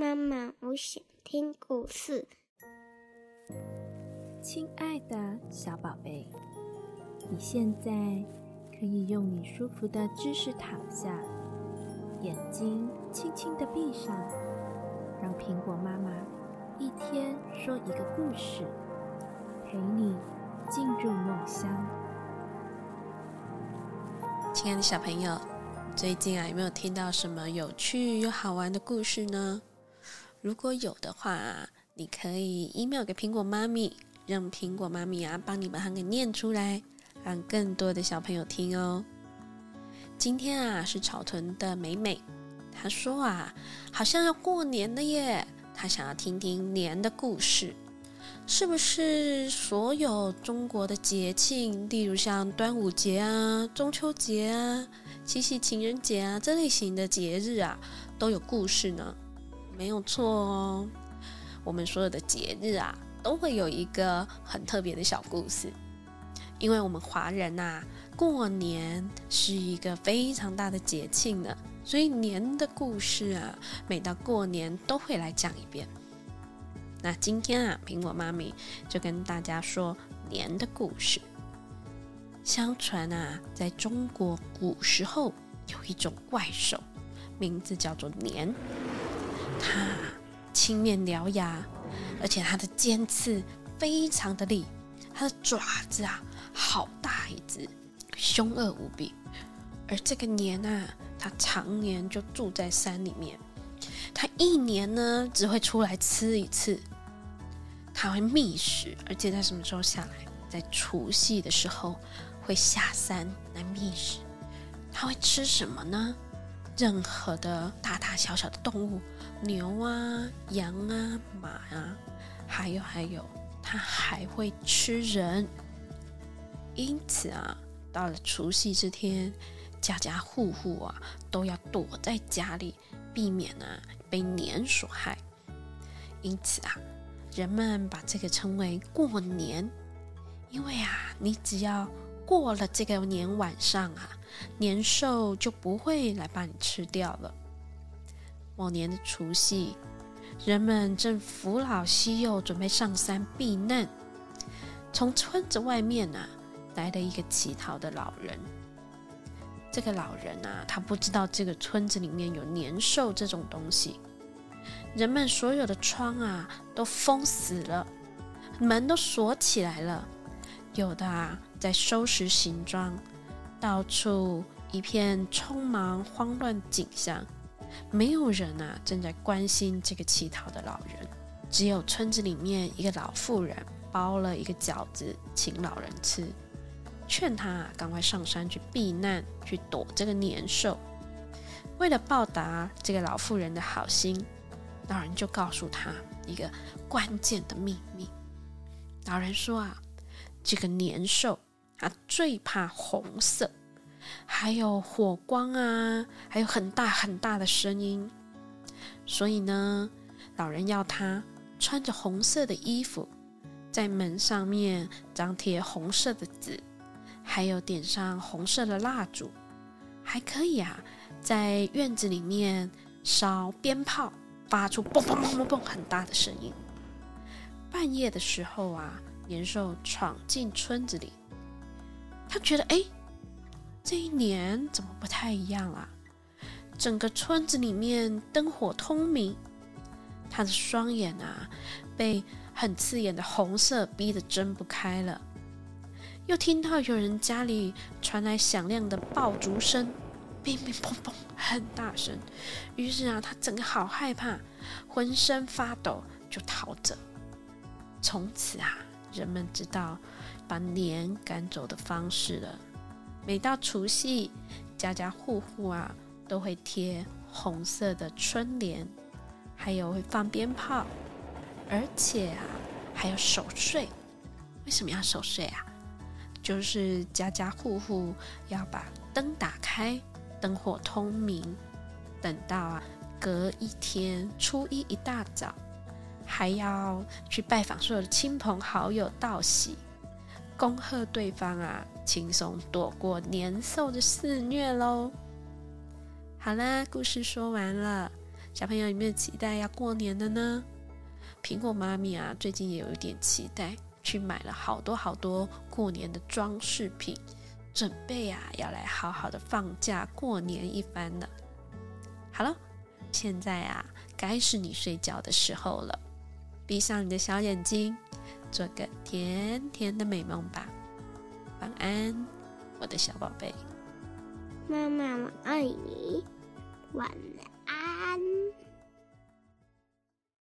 妈妈，我想听故事。亲爱的小宝贝，你现在可以用你舒服的姿势躺下，眼睛轻轻的闭上，让苹果妈妈一天说一个故事，陪你进入梦乡。亲爱的小朋友，最近啊有没有听到什么有趣又好玩的故事呢？如果有的话，你可以 email 给苹果妈咪，让苹果妈咪啊帮你把它给念出来，让更多的小朋友听哦。今天啊是草屯的美美，她说啊好像要过年了耶，她想要听听年的故事。是不是所有中国的节庆，例如像端午节啊、中秋节啊、七夕情人节啊这类型的节日啊，都有故事呢？没有错哦。我们所有的节日啊，都会有一个很特别的小故事，因为我们华人呐，过年是一个非常大的节庆呢，所以年的故事啊，每到过年都会来讲一遍。那今天啊，苹果妈咪就跟大家说年的故事。相传啊，在中国古时候有一种怪兽，名字叫做年。它青面獠牙，而且它的尖刺非常的利，它的爪子啊好大一只，凶恶无比。而这个年啊，它常年就住在山里面。它一年呢只会出来吃一次，它会觅食，而且在什么时候下来？在除夕的时候会下山来觅食。它会吃什么呢？任何的大大小小的动物，牛啊、羊啊、马啊，还有还有，它还会吃人。因此啊，到了除夕这天，家家户户啊都要躲在家里，避免啊被年所害。因此啊，人们把这个称为过年，因为啊，你只要过了这个年晚上啊。年兽就不会来把你吃掉了。某年的除夕，人们正扶老携幼准备上山避难。从村子外面啊，来了一个乞讨的老人。这个老人啊，他不知道这个村子里面有年兽这种东西。人们所有的窗啊都封死了，门都锁起来了。有的啊在收拾行装。到处一片匆忙慌乱景象，没有人啊正在关心这个乞讨的老人。只有村子里面一个老妇人包了一个饺子请老人吃，劝他赶快上山去避难，去躲这个年兽。为了报答这个老妇人的好心，老人就告诉他一个关键的秘密。老人说啊，这个年兽。他最怕红色，还有火光啊，还有很大很大的声音。所以呢，老人要他穿着红色的衣服，在门上面张贴红色的纸，还有点上红色的蜡烛，还可以啊，在院子里面烧鞭炮，发出嘣嘣嘣嘣嘣很大的声音。半夜的时候啊，年兽闯进村子里。他觉得，哎，这一年怎么不太一样啊？整个村子里面灯火通明，他的双眼啊，被很刺眼的红色逼得睁不开了。又听到有人家里传来响亮的爆竹声，乒乒乓乓，很大声。于是啊，他整个好害怕，浑身发抖，就逃走。从此啊。人们知道把年赶走的方式了。每到除夕，家家户户啊都会贴红色的春联，还有会放鞭炮，而且啊还有守岁。为什么要守岁啊？就是家家户户要把灯打开，灯火通明。等到啊隔一天初一一大早。还要去拜访所有的亲朋好友道喜，恭贺对方啊，轻松躲过年兽的肆虐喽。好啦，故事说完了，小朋友有没有期待要过年的呢？苹果妈咪啊，最近也有一点期待，去买了好多好多过年的装饰品，准备啊要来好好的放假过年一番了。好了，现在啊，该是你睡觉的时候了，闭上你的小眼睛，做个甜甜的美梦吧。晚安，我的小宝贝。妈妈，我爱你。晚安。